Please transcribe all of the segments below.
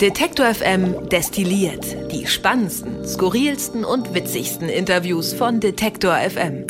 Detektor FM destilliert die spannendsten, skurrilsten und witzigsten Interviews von Detektor FM.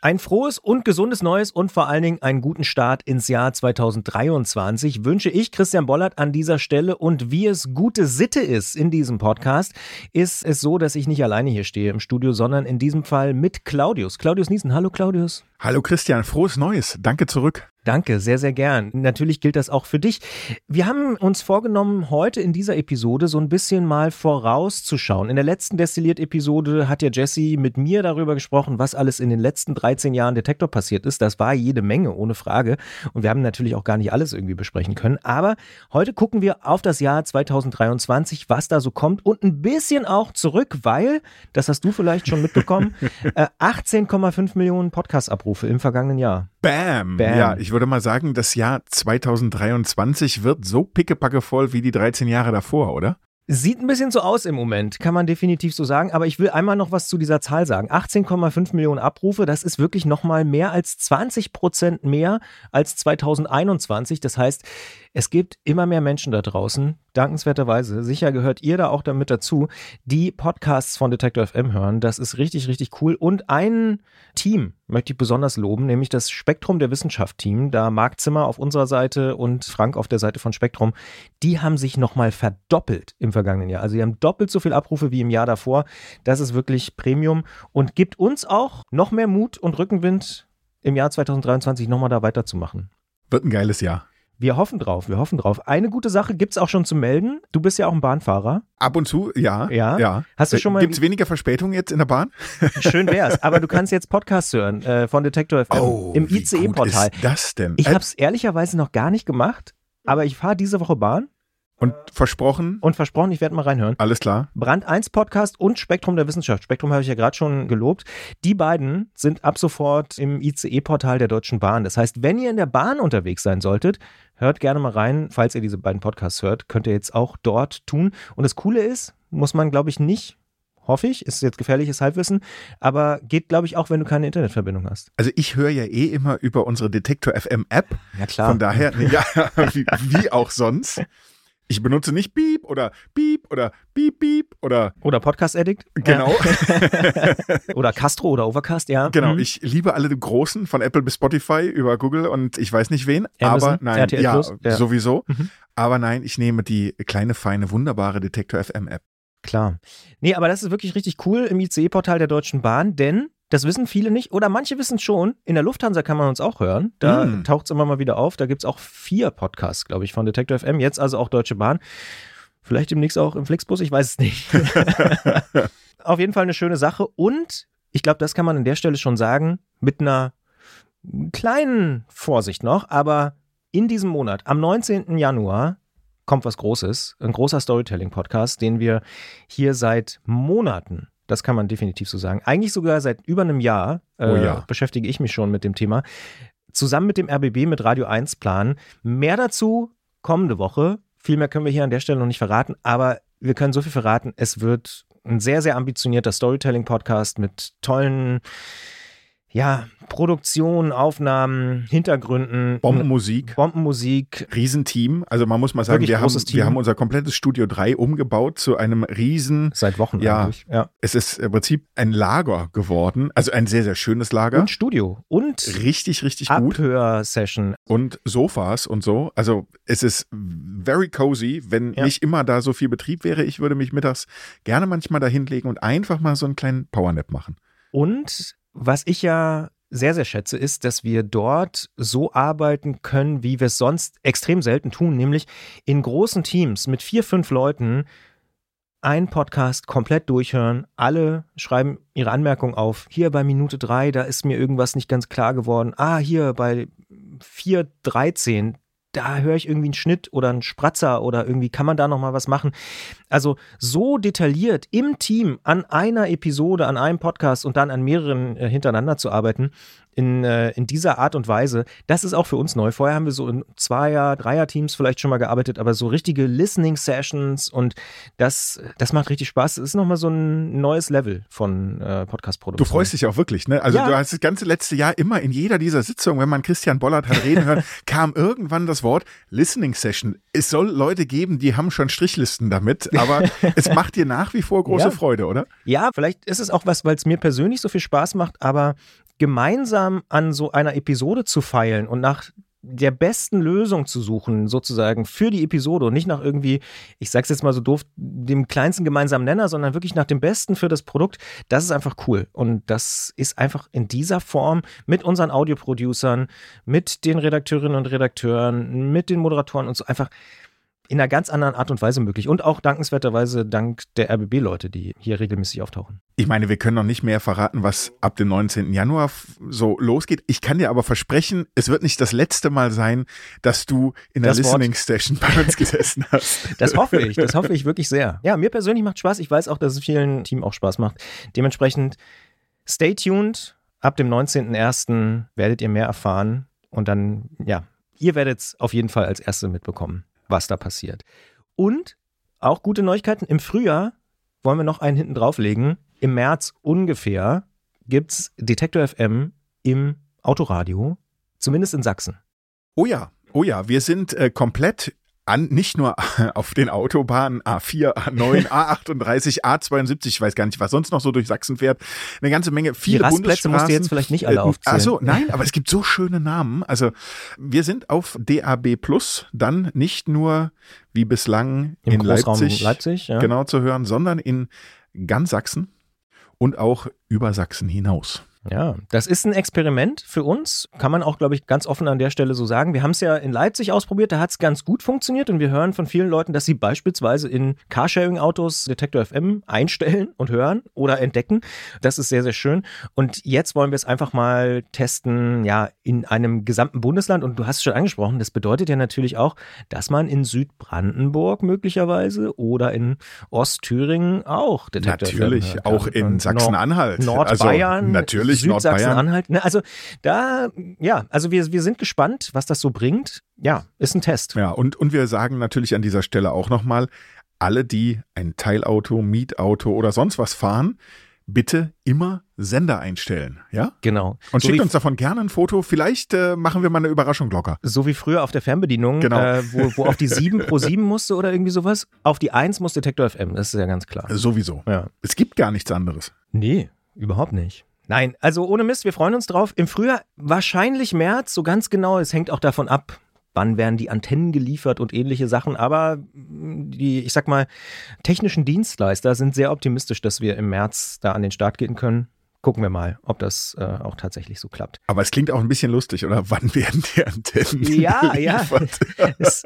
Ein frohes und gesundes Neues und vor allen Dingen einen guten Start ins Jahr 2023 wünsche ich Christian Bollert an dieser Stelle. Und wie es gute Sitte ist in diesem Podcast, ist es so, dass ich nicht alleine hier stehe im Studio, sondern in diesem Fall mit Claudius. Claudius Niesen. Hallo Claudius. Hallo Christian, frohes Neues. Danke zurück. Danke, sehr, sehr gern. Natürlich gilt das auch für dich. Wir haben uns vorgenommen, heute in dieser Episode so ein bisschen mal vorauszuschauen. In der letzten Destilliert-Episode hat ja Jesse mit mir darüber gesprochen, was alles in den letzten 13 Jahren Detektor passiert ist. Das war jede Menge, ohne Frage. Und wir haben natürlich auch gar nicht alles irgendwie besprechen können. Aber heute gucken wir auf das Jahr 2023, was da so kommt und ein bisschen auch zurück, weil, das hast du vielleicht schon mitbekommen, 18,5 äh, Millionen Podcast-Abrufe im vergangenen Jahr. Bam. Bam. Ja, ich würde mal sagen, das Jahr 2023 wird so pickepacke voll wie die 13 Jahre davor, oder? Sieht ein bisschen so aus im Moment, kann man definitiv so sagen. Aber ich will einmal noch was zu dieser Zahl sagen. 18,5 Millionen Abrufe, das ist wirklich nochmal mehr als 20 Prozent mehr als 2021. Das heißt, es gibt immer mehr Menschen da draußen, dankenswerterweise, sicher gehört ihr da auch damit dazu, die Podcasts von Detector FM hören. Das ist richtig, richtig cool. Und ein Team möchte ich besonders loben, nämlich das Spektrum der Wissenschaft Team. Da Marc Zimmer auf unserer Seite und Frank auf der Seite von Spektrum, die haben sich nochmal verdoppelt im vergangenen Jahr. Also die haben doppelt so viele Abrufe wie im Jahr davor. Das ist wirklich Premium und gibt uns auch noch mehr Mut und Rückenwind im Jahr 2023 nochmal da weiterzumachen. Wird ein geiles Jahr. Wir hoffen drauf, wir hoffen drauf. Eine gute Sache gibt es auch schon zu melden. Du bist ja auch ein Bahnfahrer. Ab und zu, ja. Ja. ja. Hast du schon mal. Gibt es weniger Verspätung jetzt in der Bahn? Schön wär's. Aber du kannst jetzt Podcasts hören äh, von Detektor FM oh, im ICE-Portal. das denn? Ich habe es ehrlicherweise noch gar nicht gemacht, aber ich fahre diese Woche Bahn und versprochen? Und versprochen, ich werde mal reinhören. Alles klar. Brand 1 Podcast und Spektrum der Wissenschaft. Spektrum habe ich ja gerade schon gelobt. Die beiden sind ab sofort im ICE-Portal der Deutschen Bahn. Das heißt, wenn ihr in der Bahn unterwegs sein solltet, hört gerne mal rein. Falls ihr diese beiden Podcasts hört, könnt ihr jetzt auch dort tun. Und das Coole ist, muss man, glaube ich, nicht hoffe ich. Ist jetzt gefährliches Halbwissen, aber geht, glaube ich, auch, wenn du keine Internetverbindung hast. Also ich höre ja eh immer über unsere Detektor FM App. Ja klar. Von daher, ja, wie, wie auch sonst. Ich benutze nicht Beep oder Beep oder Beep Beep oder. Oder Podcast Addict. Genau. oder Castro oder Overcast, ja. Genau. Mhm. Ich liebe alle großen von Apple bis Spotify über Google und ich weiß nicht wen. Amazon, aber nein, ja, ja, sowieso. Mhm. Aber nein, ich nehme die kleine, feine, wunderbare Detektor FM App. Klar. Nee, aber das ist wirklich richtig cool im ICE-Portal der Deutschen Bahn, denn das wissen viele nicht oder manche wissen schon. In der Lufthansa kann man uns auch hören. Da mm. taucht es immer mal wieder auf. Da gibt es auch vier Podcasts, glaube ich, von Detector FM. Jetzt also auch Deutsche Bahn. Vielleicht demnächst auch im Flixbus, ich weiß es nicht. auf jeden Fall eine schöne Sache. Und ich glaube, das kann man an der Stelle schon sagen, mit einer kleinen Vorsicht noch, aber in diesem Monat, am 19. Januar, kommt was Großes. Ein großer Storytelling-Podcast, den wir hier seit Monaten das kann man definitiv so sagen. Eigentlich sogar seit über einem Jahr äh, oh ja. beschäftige ich mich schon mit dem Thema. Zusammen mit dem RBB mit Radio 1 planen. Mehr dazu kommende Woche. Viel mehr können wir hier an der Stelle noch nicht verraten, aber wir können so viel verraten. Es wird ein sehr, sehr ambitionierter Storytelling-Podcast mit tollen ja, Produktion, Aufnahmen, Hintergründen. Bombenmusik. Bombenmusik. Riesenteam. Also man muss mal sagen, wir haben, wir haben unser komplettes Studio 3 umgebaut zu einem riesen. Seit Wochen ja, eigentlich. Ja. Es ist im Prinzip ein Lager geworden. Also ein sehr, sehr schönes Lager. Und Studio. Und richtig, richtig gut. Abhörsession. Und Sofas und so. Also es ist very cozy. Wenn ja. nicht immer da so viel Betrieb wäre, ich würde mich mittags gerne manchmal da hinlegen und einfach mal so einen kleinen Powernap machen. Und was ich ja sehr, sehr schätze, ist, dass wir dort so arbeiten können, wie wir es sonst extrem selten tun, nämlich in großen Teams mit vier, fünf Leuten einen Podcast komplett durchhören. Alle schreiben ihre Anmerkung auf. Hier bei Minute drei, da ist mir irgendwas nicht ganz klar geworden. Ah, hier bei 4.13, da höre ich irgendwie einen Schnitt oder einen Spratzer oder irgendwie kann man da noch mal was machen. Also so detailliert im Team an einer Episode, an einem Podcast und dann an mehreren äh, hintereinander zu arbeiten, in, äh, in dieser Art und Weise, das ist auch für uns neu. Vorher haben wir so in Zweier-, Dreier-Teams vielleicht schon mal gearbeitet, aber so richtige Listening-Sessions und das, das macht richtig Spaß. Das ist nochmal so ein neues Level von äh, Podcast-Produktion. Du freust dich auch wirklich, ne? Also ja. du hast das ganze letzte Jahr immer in jeder dieser Sitzungen, wenn man Christian Bollert hat reden hören, kam irgendwann das Wort Listening Session. Es soll Leute geben, die haben schon Strichlisten damit, aber es macht dir nach wie vor große ja. Freude, oder? Ja, vielleicht ist es auch was, weil es mir persönlich so viel Spaß macht, aber gemeinsam an so einer Episode zu feilen und nach der besten Lösung zu suchen, sozusagen für die Episode und nicht nach irgendwie, ich sag's jetzt mal so doof, dem kleinsten gemeinsamen Nenner, sondern wirklich nach dem Besten für das Produkt, das ist einfach cool. Und das ist einfach in dieser Form mit unseren Audioproducern, mit den Redakteurinnen und Redakteuren, mit den Moderatoren und so einfach in einer ganz anderen Art und Weise möglich. Und auch dankenswerterweise dank der RBB-Leute, die hier regelmäßig auftauchen. Ich meine, wir können noch nicht mehr verraten, was ab dem 19. Januar so losgeht. Ich kann dir aber versprechen, es wird nicht das letzte Mal sein, dass du in der das Listening Wort. Station bei uns gesessen hast. Das hoffe ich, das hoffe ich wirklich sehr. Ja, mir persönlich macht Spaß. Ich weiß auch, dass es vielen Team auch Spaß macht. Dementsprechend stay tuned. Ab dem 19.01. werdet ihr mehr erfahren. Und dann, ja, ihr werdet es auf jeden Fall als Erste mitbekommen was da passiert. Und auch gute Neuigkeiten. Im Frühjahr wollen wir noch einen hinten drauflegen. Im März ungefähr gibt es Detektor FM im Autoradio, zumindest in Sachsen. Oh ja, oh ja, wir sind äh, komplett an, nicht nur auf den Autobahnen A4, A9, A38, A72, ich weiß gar nicht, was sonst noch so durch Sachsen fährt. Eine ganze Menge, viele Die Rastplätze musst du jetzt vielleicht nicht alle äh, aufzählen. Achso, nein, aber es gibt so schöne Namen. Also wir sind auf DAB Plus dann nicht nur wie bislang Im in Leipzig, Leipzig ja. genau zu hören, sondern in ganz Sachsen und auch über Sachsen hinaus. Ja, das ist ein Experiment für uns, kann man auch, glaube ich, ganz offen an der Stelle so sagen. Wir haben es ja in Leipzig ausprobiert, da hat es ganz gut funktioniert und wir hören von vielen Leuten, dass sie beispielsweise in Carsharing-Autos Detektor FM einstellen und hören oder entdecken. Das ist sehr, sehr schön. Und jetzt wollen wir es einfach mal testen, ja, in einem gesamten Bundesland. Und du hast es schon angesprochen, das bedeutet ja natürlich auch, dass man in Südbrandenburg möglicherweise oder in Ostthüringen auch Detektor Natürlich, FM auch in Sachsen-Anhalt. Nordbayern. Also, natürlich Südsachsen-Anhalt. Ne, also da, ja, also wir, wir sind gespannt, was das so bringt. Ja, ist ein Test. Ja, und, und wir sagen natürlich an dieser Stelle auch nochmal, alle, die ein Teilauto, Mietauto oder sonst was fahren, bitte immer Sender einstellen, ja? Genau. Und so schickt uns davon gerne ein Foto. Vielleicht äh, machen wir mal eine Überraschung locker. So wie früher auf der Fernbedienung, genau. äh, wo, wo auf die 7 pro 7 musste oder irgendwie sowas. Auf die 1 muss Detektor FM, das ist ja ganz klar. Sowieso. Ja. Es gibt gar nichts anderes. Nee, überhaupt nicht. Nein, also ohne Mist, wir freuen uns drauf. Im Frühjahr wahrscheinlich März, so ganz genau. Es hängt auch davon ab, wann werden die Antennen geliefert und ähnliche Sachen. Aber die, ich sag mal, technischen Dienstleister sind sehr optimistisch, dass wir im März da an den Start gehen können gucken wir mal, ob das äh, auch tatsächlich so klappt. Aber es klingt auch ein bisschen lustig, oder? Wann werden die Antennen? Ja, ja. es,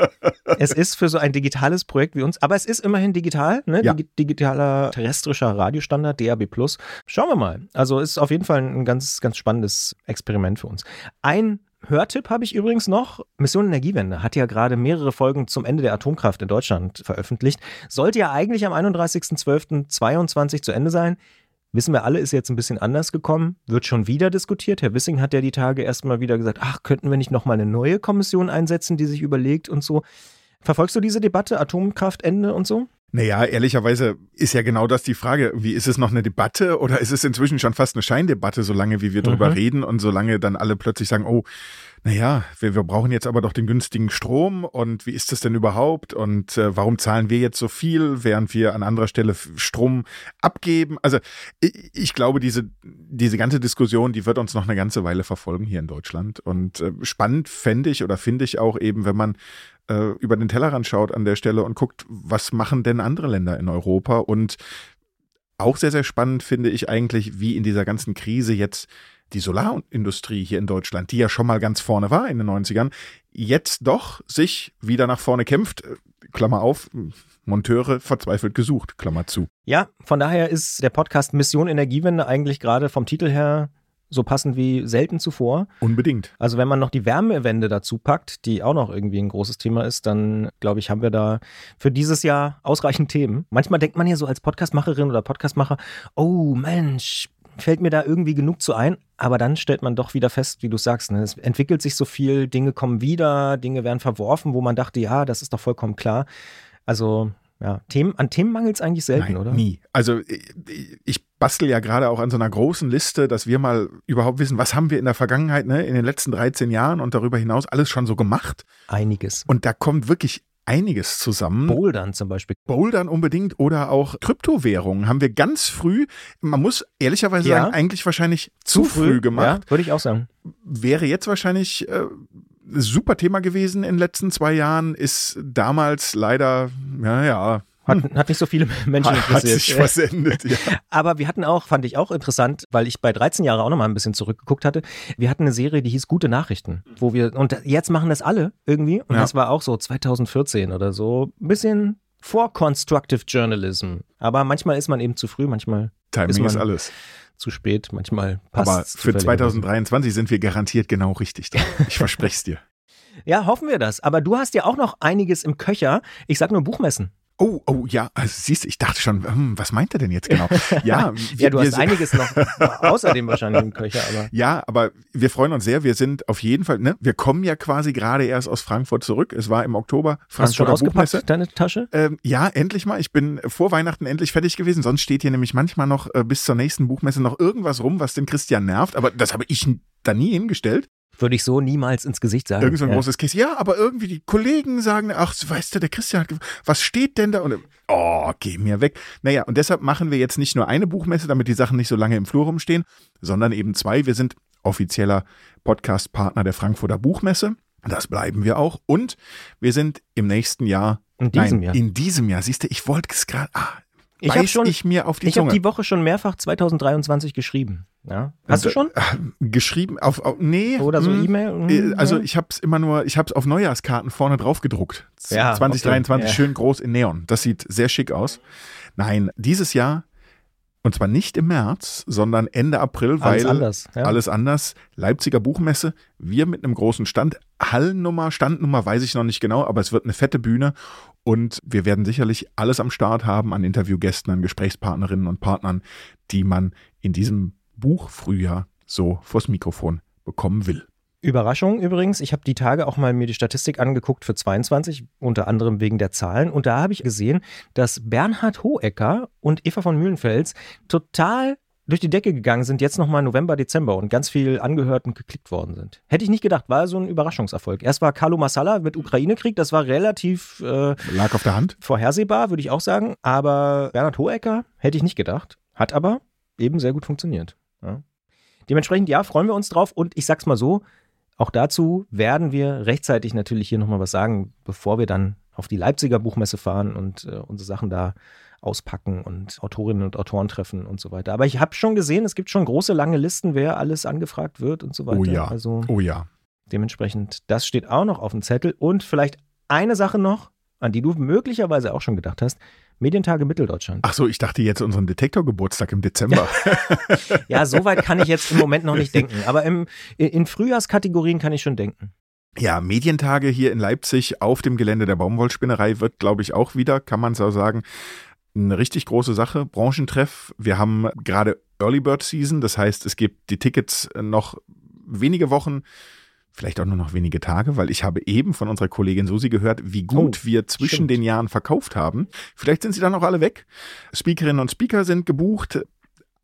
es, ist für so ein digitales Projekt wie uns, aber es ist immerhin digital, ne? Ja. digitaler terrestrischer Radiostandard, DAB Plus. Schauen wir mal. Also ist auf jeden Fall ein ganz, ganz spannendes Experiment für uns. Ein Hörtipp habe ich übrigens noch. Mission Energiewende hat ja gerade mehrere Folgen zum Ende der Atomkraft in Deutschland veröffentlicht. Sollte ja eigentlich am 31.12.22 zu Ende sein. Wissen wir alle, ist jetzt ein bisschen anders gekommen, wird schon wieder diskutiert. Herr Wissing hat ja die Tage erstmal wieder gesagt, ach, könnten wir nicht nochmal eine neue Kommission einsetzen, die sich überlegt und so. Verfolgst du diese Debatte, Atomkraftende und so? Naja, ehrlicherweise ist ja genau das die Frage. Wie ist es noch eine Debatte oder ist es inzwischen schon fast eine Scheindebatte, solange wie wir mhm. drüber reden und solange dann alle plötzlich sagen, oh, naja, wir, wir brauchen jetzt aber doch den günstigen Strom. Und wie ist das denn überhaupt? Und äh, warum zahlen wir jetzt so viel, während wir an anderer Stelle Strom abgeben? Also ich, ich glaube, diese, diese ganze Diskussion, die wird uns noch eine ganze Weile verfolgen hier in Deutschland. Und äh, spannend fände ich oder finde ich auch eben, wenn man äh, über den Tellerrand schaut an der Stelle und guckt, was machen denn andere Länder in Europa? Und auch sehr, sehr spannend finde ich eigentlich, wie in dieser ganzen Krise jetzt die Solarindustrie hier in Deutschland, die ja schon mal ganz vorne war in den 90ern, jetzt doch sich wieder nach vorne kämpft. Klammer auf, Monteure verzweifelt gesucht, Klammer zu. Ja, von daher ist der Podcast Mission Energiewende eigentlich gerade vom Titel her so passend wie selten zuvor. Unbedingt. Also wenn man noch die Wärmewende dazu packt, die auch noch irgendwie ein großes Thema ist, dann glaube ich, haben wir da für dieses Jahr ausreichend Themen. Manchmal denkt man ja so als Podcastmacherin oder Podcastmacher, oh Mensch, fällt mir da irgendwie genug zu ein, aber dann stellt man doch wieder fest, wie du sagst, ne, es entwickelt sich so viel, Dinge kommen wieder, Dinge werden verworfen, wo man dachte, ja, das ist doch vollkommen klar. Also Ja, Themen, an Themen mangelt es eigentlich selten, Nein, oder? Nie. Also ich bastel ja gerade auch an so einer großen Liste, dass wir mal überhaupt wissen, was haben wir in der Vergangenheit, ne, in den letzten 13 Jahren und darüber hinaus alles schon so gemacht. Einiges. Und da kommt wirklich einiges zusammen. Bouldern zum Beispiel. Bouldern unbedingt oder auch Kryptowährungen haben wir ganz früh, man muss ehrlicherweise Ja. sagen, eigentlich wahrscheinlich zu, früh, gemacht. Ja, würde ich auch sagen. Wäre jetzt wahrscheinlich äh, ein super Thema gewesen in den letzten zwei Jahren, ist damals leider, ja, Hat, hat nicht so viele Menschen hat interessiert. sich versendet. Ja. Aber wir hatten auch, fand ich auch interessant, weil ich bei 13 Jahren auch noch mal ein bisschen zurückgeguckt hatte. Wir hatten eine Serie, die hieß Gute Nachrichten, wo wir, und jetzt machen das alle irgendwie. Und Ja. das war auch so 2014 oder so. Ein bisschen vor Constructive Journalism. Aber manchmal ist man eben zu früh, manchmal Timing Ist man- ist alles. zu spät, manchmal passt Aber für 2023 sind wir garantiert genau richtig dran. Ich verspreche es dir. Ja, hoffen wir das. Aber du hast ja auch noch einiges im Köcher. Ich sag nur Buchmessen. Oh, oh, ja, also siehst du, ich dachte schon, hm, was meint er denn jetzt genau? Ja, Ja, du wir hast einiges noch außerdem wahrscheinlich im Köcher, aber. Ja, aber wir freuen uns sehr. Wir sind auf jeden Fall, ne, wir kommen ja quasi gerade erst aus Frankfurt zurück. Es war im Oktober Hast du schon Buchmesse. ausgepackt, deine Tasche? Ähm, ja, endlich mal. Ich bin vor Weihnachten endlich fertig gewesen. Sonst steht hier nämlich manchmal noch äh, bis zur nächsten Buchmesse noch irgendwas rum, was den Christian nervt. Aber das habe ich da nie hingestellt. Würde ich so niemals ins Gesicht sagen. Irgend so ein ja. großes Käse. Ja, aber irgendwie die Kollegen sagen, ach, weißt du, der Christian, hat was steht denn da? Und oh, geh mir weg. Naja, und deshalb machen wir jetzt nicht nur eine Buchmesse, damit die Sachen nicht so lange im Flur rumstehen, sondern eben zwei. Wir sind offizieller Podcast-Partner der Frankfurter Buchmesse. Das bleiben wir auch. Und wir sind im nächsten Jahr. In diesem nein, Jahr. In diesem Jahr. Siehst du, ich wollte es gerade. Ah, Ich habe schon, ich mir auf die ich habe die Woche schon mehrfach 2023 geschrieben. Ja. Hast du Und, schon? äh, Geschrieben auf, auf nee. Oder so hm. E-Mail? Äh, Also ich habe es immer nur, ich habe es auf Neujahrskarten vorne drauf gedruckt. Ja, 2023 okay, ja. schön groß in Neon. Das sieht sehr schick aus. Nein, dieses Jahr und zwar nicht im März, sondern Ende April, weil alles anders. Ja. alles anders. Leipziger Buchmesse, wir mit einem großen Stand, Hallennummer, Standnummer weiß ich noch nicht genau, aber es wird eine fette Bühne und wir werden sicherlich alles am Start haben an Interviewgästen, an Gesprächspartnerinnen und Partnern, die man in diesem Buchfrühjahr so vors Mikrofon bekommen will. Überraschung übrigens, ich habe die Tage auch mal mir die Statistik angeguckt für 22, unter anderem wegen der Zahlen. Und da habe ich gesehen, dass Bernhard Hohecker und Eva von Mühlenfels total durch die Decke gegangen sind, jetzt nochmal November, Dezember und ganz viel angehört und geklickt worden sind. Hätte ich nicht gedacht, war so ein Überraschungserfolg. Erst war Carlo Massala mit Ukraine-Krieg, das war relativ äh, Lag auf der Hand. vorhersehbar, würde ich auch sagen. Aber Bernhard Hohecker hätte ich nicht gedacht. Hat aber eben sehr gut funktioniert. Ja. Dementsprechend, ja, freuen wir uns drauf. Und ich sag's mal so, auch dazu werden wir rechtzeitig natürlich hier nochmal was sagen, bevor wir dann auf die Leipziger Buchmesse fahren und äh, unsere Sachen da auspacken und Autorinnen und Autoren treffen und so weiter. Aber ich habe schon gesehen, es gibt schon große, lange Listen, wer alles angefragt wird und so weiter. Oh ja. Also Oh ja. Dementsprechend, das steht auch noch auf dem Zettel. Und vielleicht eine Sache noch, an die du möglicherweise auch schon gedacht hast. Medientage Mitteldeutschland. Ach so, ich dachte jetzt unseren Detektorgeburtstag im Dezember. Ja, so weit kann ich jetzt im Moment noch nicht denken. Aber im, in, in Frühjahrskategorien kann ich schon denken. Ja, Medientage hier in Leipzig auf dem Gelände der Baumwollspinnerei wird, glaube ich, auch wieder, kann man so sagen, eine richtig große Sache. Branchentreff. Wir haben gerade Early Bird Season, das heißt, es gibt die Tickets noch wenige Wochen, vielleicht auch nur noch wenige Tage, weil ich habe eben von unserer Kollegin Susi gehört, wie gut Oh, wir zwischen stimmt. den Jahren verkauft haben. Vielleicht sind sie dann auch alle weg. Speakerinnen und Speaker sind gebucht.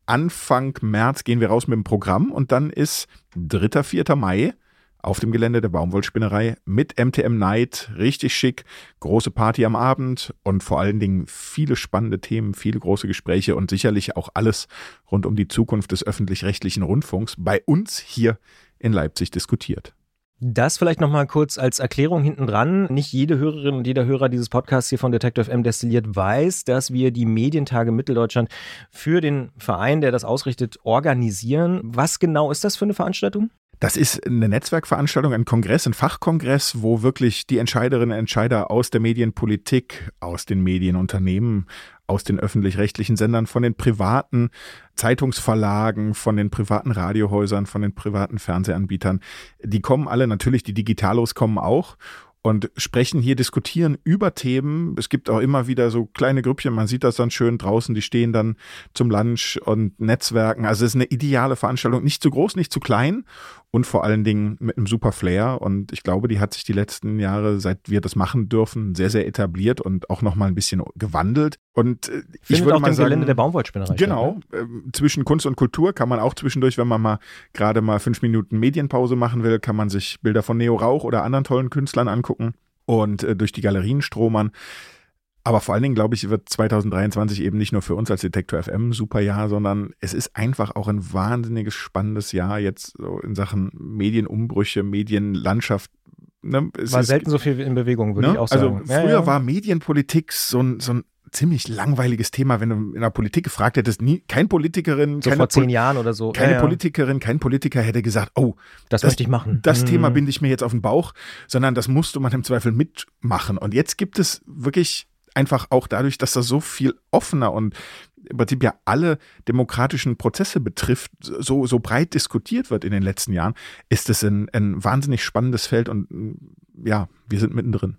Anfang März gehen wir raus mit dem Programm und dann ist 3. 4. Mai auf dem Gelände der Baumwollspinnerei mit MTM Night, richtig schick, große Party am Abend und vor allen Dingen viele spannende Themen, viele große Gespräche und sicherlich auch alles rund um die Zukunft des öffentlich-rechtlichen Rundfunks bei uns hier in Leipzig diskutiert. Das vielleicht nochmal kurz als Erklärung hinten dran. Nicht jede Hörerin und jeder Hörer dieses Podcasts hier von Detective FM destilliert weiß, dass wir die Medientage Mitteldeutschland für den Verein, der das ausrichtet, organisieren. Was genau ist das für eine Veranstaltung? Das ist eine Netzwerkveranstaltung, ein Kongress, ein Fachkongress, wo wirklich die Entscheiderinnen und Entscheider aus der Medienpolitik, aus den Medienunternehmen, aus den öffentlich-rechtlichen Sendern, von den privaten Zeitungsverlagen, von den privaten Radiohäusern, von den privaten Fernsehanbietern, die kommen alle, natürlich die Digitalos kommen auch und sprechen hier, diskutieren über Themen. Es gibt auch immer wieder so kleine Grüppchen, man sieht das dann schön draußen, die stehen dann zum Lunch und Netzwerken. Also es ist eine ideale Veranstaltung, nicht zu groß, nicht zu klein und vor allen Dingen mit einem super Flair. Und ich glaube, die hat sich die letzten Jahre, seit wir das machen dürfen, sehr, sehr etabliert und auch nochmal ein bisschen gewandelt. Und äh, ich würde auch mal dem sagen, Gelände der Baumwollspinnerei. Genau, äh, zwischen Kunst und Kultur kann man auch zwischendurch, wenn man mal gerade mal fünf Minuten Medienpause machen will, kann man sich Bilder von Neo Rauch oder anderen tollen Künstlern angucken und äh, durch die Galerien stromern. Aber vor allen Dingen, glaube ich, wird 2023 eben nicht nur für uns als Detektor FM ein super Jahr, sondern es ist einfach auch ein wahnsinniges spannendes Jahr jetzt so in Sachen Medienumbrüche, Medienlandschaft. Ne? War selten so viel in Bewegung, würde ne? ich auch sagen. Also Ja, früher ja. war Medienpolitik so ein, so ein ziemlich langweiliges Thema, wenn du in der Politik gefragt hättest, nie, kein Politikerin, so keine, vor zehn Pol- Jahren oder so. keine ja, ja. Politikerin, kein Politiker hätte gesagt, oh, Das, das- möchte ich machen. das Hm. Thema binde ich mir jetzt auf den Bauch, sondern das musste man im Zweifel mitmachen. Und jetzt gibt es wirklich einfach auch dadurch, dass das so viel offener und im Prinzip ja alle demokratischen Prozesse betrifft, so, so breit diskutiert wird in den letzten Jahren, ist es ein, ein wahnsinnig spannendes Feld und ja, wir sind mittendrin.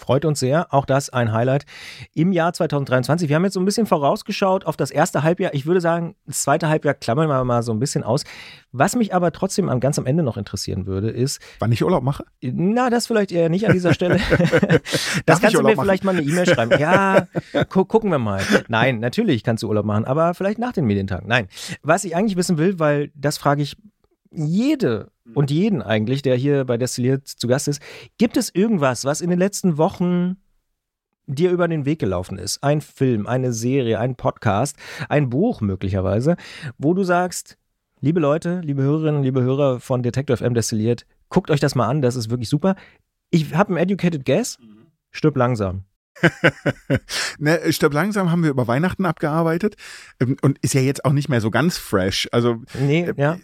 Freut uns sehr. Auch das ein Highlight im Jahr 2023. Wir haben jetzt so ein bisschen vorausgeschaut auf das erste Halbjahr. Ich würde sagen, das zweite Halbjahr klammern wir mal so ein bisschen aus. Was mich aber trotzdem am ganz am Ende noch interessieren würde, ist, Wann ich Urlaub mache? na, das vielleicht eher nicht an dieser Stelle. Darf das ich kannst du mir machen? vielleicht mal eine E-Mail schreiben. Ja, gu gucken wir mal. Nein, natürlich kannst du Urlaub machen, aber vielleicht nach den Medientagen. Nein. Was ich eigentlich wissen will, weil das frage ich jede und jeden eigentlich, der hier bei Destilliert zu Gast ist. Gibt es irgendwas, was in den letzten Wochen dir über den Weg gelaufen ist? Ein Film, eine Serie, ein Podcast, ein Buch möglicherweise, wo du sagst, liebe Leute, liebe Hörerinnen, liebe Hörer von Detective FM Destilliert, guckt euch das mal an, das ist wirklich super. Ich habe einen Educated Guess, stirb langsam. ne, Stirb langsam haben wir über Weihnachten abgearbeitet ähm, und ist ja jetzt auch nicht mehr so ganz fresh. Also Nee, äh, ja.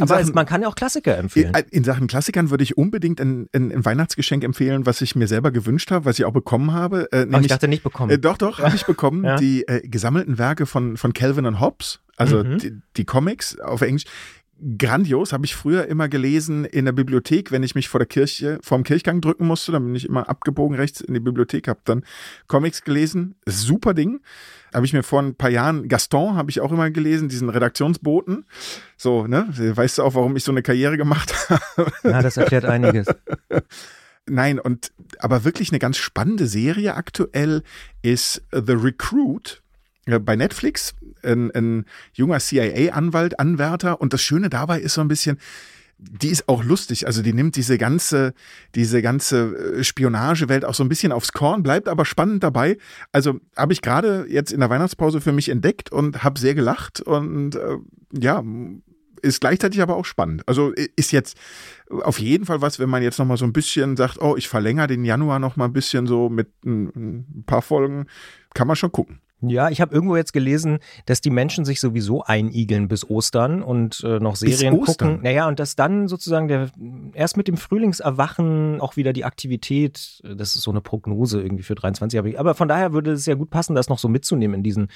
Aber Sachen- man kann ja auch Klassiker empfehlen. In, in Sachen Klassikern würde ich unbedingt ein, ein, ein Weihnachtsgeschenk empfehlen, was ich mir selber gewünscht habe, was ich auch bekommen habe. Äh, Aber ich nämlich, dachte nicht bekommen. äh, doch, doch, habe ich bekommen. Ja. Die äh, gesammelten Werke von, von Calvin und Hobbes, also Mhm. die, die Comics auf Englisch. Grandios, habe ich früher immer gelesen in der Bibliothek, wenn ich mich vor der Kirche, vorm Kirchgang drücken musste, dann bin ich immer abgebogen rechts in die Bibliothek, habe dann Comics gelesen. Super Ding. Habe ich mir vor ein paar Jahren, Gaston habe ich auch immer gelesen, diesen Redaktionsboten. So, ne? Weißt du auch, warum ich so eine Karriere gemacht habe? ja, das erklärt einiges. Nein, und aber wirklich eine ganz spannende Serie aktuell ist The Recruit bei Netflix. Ein, ein junger CIA-Anwalt, Anwärter. Und das Schöne dabei ist so ein bisschen, die ist auch lustig. Also die nimmt diese ganze, diese ganze äh, Spionagewelt auch so ein bisschen aufs Korn, bleibt aber spannend dabei. Also habe ich gerade jetzt in der Weihnachtspause für mich entdeckt und habe sehr gelacht und äh, ja, ist gleichzeitig aber auch spannend. Also i- ist jetzt auf jeden Fall was, wenn man jetzt noch mal so ein bisschen sagt, oh, ich verlängere den Januar noch mal ein bisschen so mit ein, ein paar Folgen, kann man schon gucken. Ja, ich habe irgendwo jetzt gelesen, dass die Menschen sich sowieso einigeln bis Ostern und äh, noch Serien gucken. Naja, und dass dann sozusagen der erst mit dem Frühlingserwachen auch wieder die Aktivität, äh, das ist so eine Prognose irgendwie für 23, aber, aber von daher würde es ja gut passen, das noch so mitzunehmen in diesen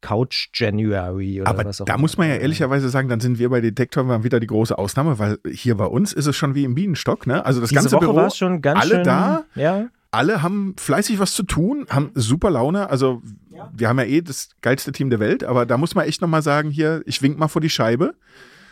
Couch January oder Aber was auch da muss man ja ehrlicherweise sagen, dann sind wir bei Detektor mal wieder die große Ausnahme, weil hier bei uns ist es schon wie im Bienenstock, ne? Also das Diese ganze Woche Büro, war es schon ganz alle schön, da? Ja, alle haben fleißig was zu tun, haben super Laune. Also wir haben ja eh das geilste Team der Welt, aber da muss man echt nochmal sagen, hier, ich wink mal vor die Scheibe.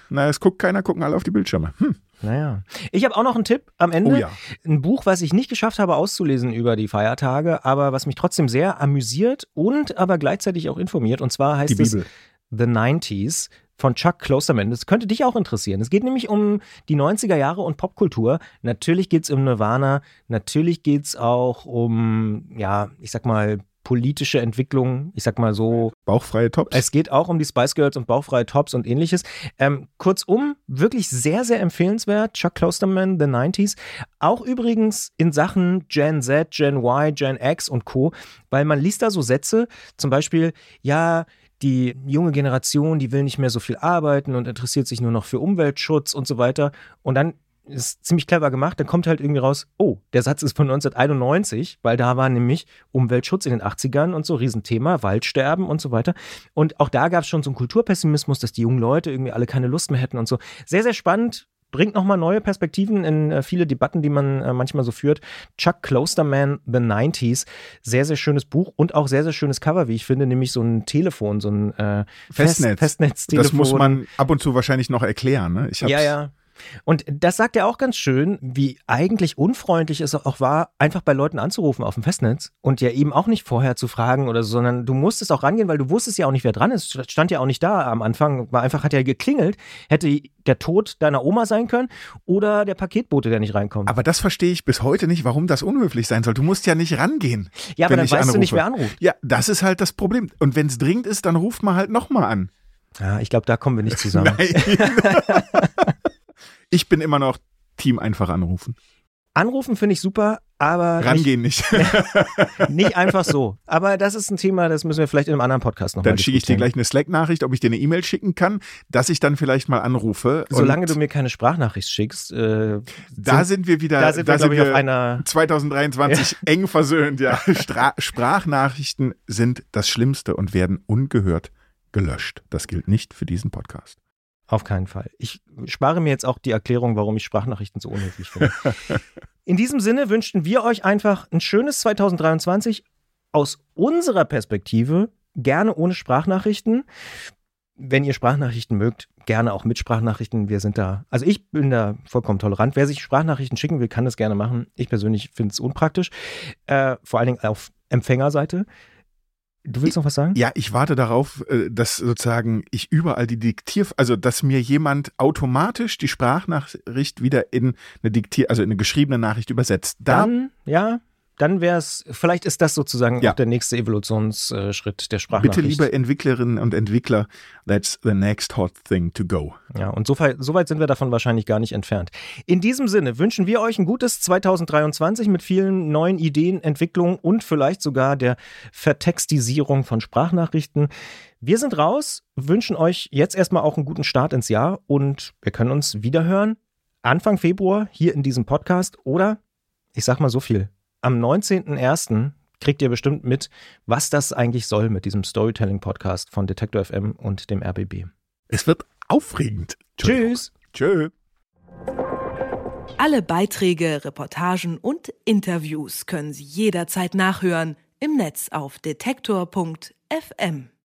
Na, es guckt keiner, gucken alle auf die Bildschirme. Hm. naja. Ich habe auch noch einen Tipp am Ende. Oh ja. Ein Buch, was ich nicht geschafft habe auszulesen über die Feiertage, aber was mich trotzdem sehr amüsiert und aber gleichzeitig auch informiert. Und zwar heißt Die es Bibel. The 90s von Chuck Klosterman. Das könnte dich auch interessieren. Es geht nämlich um die 90er Jahre und Popkultur. Natürlich geht es um Nirvana. Natürlich geht es auch um, ja, ich sag mal, politische Entwicklung. Ich sag mal so, Bauchfreie Tops. es geht auch um die Spice Girls und bauchfreie Tops und ähnliches. Ähm, kurzum, wirklich sehr, sehr empfehlenswert. Chuck Klosterman, The 90s. Auch übrigens in Sachen Gen Z, Gen Y, Gen X und Co. Weil man liest da so Sätze, zum Beispiel, ja, die junge Generation, die will nicht mehr so viel arbeiten und interessiert sich nur noch für Umweltschutz und so weiter. Und dann ist ziemlich clever gemacht, dann kommt halt irgendwie raus, oh, der Satz ist von 1991, weil da war nämlich Umweltschutz in den 80ern und so, Riesenthema, Waldsterben und so weiter. Und auch da gab es schon so einen Kulturpessimismus, dass die jungen Leute irgendwie alle keine Lust mehr hätten und so. Sehr, sehr spannend, bringt nochmal neue Perspektiven in äh, viele Debatten, die man äh, manchmal so führt. Chuck Klosterman, The 90s, sehr, sehr schönes Buch und auch sehr, sehr schönes Cover, wie ich finde, nämlich so ein Telefon, so ein äh, Fest, Festnetz. Festnetztelefon. Das muss man ab und zu wahrscheinlich noch erklären. Ne? Ich hab's, Ja, ja. Und das sagt er auch ganz schön, wie eigentlich unfreundlich es auch war, einfach bei Leuten anzurufen auf dem Festnetz und ja eben auch nicht vorher zu fragen oder so, sondern du musstest auch rangehen, weil du wusstest ja auch nicht, wer dran ist. Stand ja auch nicht da am Anfang, war einfach hat ja geklingelt. Hätte der Tod deiner Oma sein können oder der Paketbote, der nicht reinkommt. Aber das verstehe ich bis heute nicht, warum das unhöflich sein soll. Du musst ja nicht rangehen. Ja, aber dann weißt anrufe. du nicht, wer anruft. Ja, das ist halt das Problem. Und wenn es dringend ist, dann ruft man halt nochmal an. Ja, ich glaube, da kommen wir nicht zusammen. ich bin immer noch Team einfach anrufen. Anrufen finde ich super, aber. Rangehen nicht. Nicht, nicht, einfach so. Aber das ist ein Thema, das müssen wir vielleicht in einem anderen Podcast noch Dann schicke ich dir gleich eine Slack-Nachricht, ob ich dir eine E-Mail schicken kann, dass ich dann vielleicht mal anrufe. Solange du mir keine Sprachnachricht schickst. Äh, da sind, sind, wir wieder. Da sind wir, glaube ich, auf einer. 2023 ja. eng versöhnt, ja. Stra Sprachnachrichten sind das Schlimmste und werden ungehört gelöscht. Das gilt nicht für diesen Podcast. Auf keinen Fall. Ich spare mir jetzt auch die Erklärung, warum ich Sprachnachrichten so unhöflich finde. In diesem Sinne wünschen wir euch einfach ein schönes 2023 aus unserer Perspektive, gerne ohne Sprachnachrichten. Wenn ihr Sprachnachrichten mögt, gerne auch mit Sprachnachrichten. Wir sind da, also ich bin da vollkommen tolerant. Wer sich Sprachnachrichten schicken will, kann das gerne machen. Ich persönlich finde es unpraktisch. Äh, vor allen Dingen auf Empfängerseite. Du willst noch was sagen? Ja, ich warte darauf, äh, dass sozusagen ich überall die Diktier, also dass mir jemand automatisch die Sprachnachricht wieder in eine Diktier, also in eine geschriebene Nachricht übersetzt. Da Dann, ja, dann wäre es, vielleicht ist das sozusagen ja. auch der nächste Evolutionsschritt der Sprachnachricht. Bitte, liebe Entwicklerinnen und Entwickler, that's the next hot thing to go. Ja, und so, so weit sind wir davon wahrscheinlich gar nicht entfernt. In diesem Sinne wünschen wir euch ein gutes 2023 mit vielen neuen Ideen, Entwicklungen und vielleicht sogar der Vertextisierung von Sprachnachrichten. Wir sind raus, wünschen euch jetzt erstmal auch einen guten Start ins Jahr und wir können uns wiederhören Anfang Februar hier in diesem Podcast oder ich sag mal so viel am 19.01. kriegt ihr bestimmt mit, was das eigentlich soll mit diesem Storytelling-Podcast von Detektor FM und dem RBB. Es wird aufregend. Tschüss. Tschö. Alle Beiträge, Reportagen und Interviews können Sie jederzeit nachhören im Netz auf detektor.fm.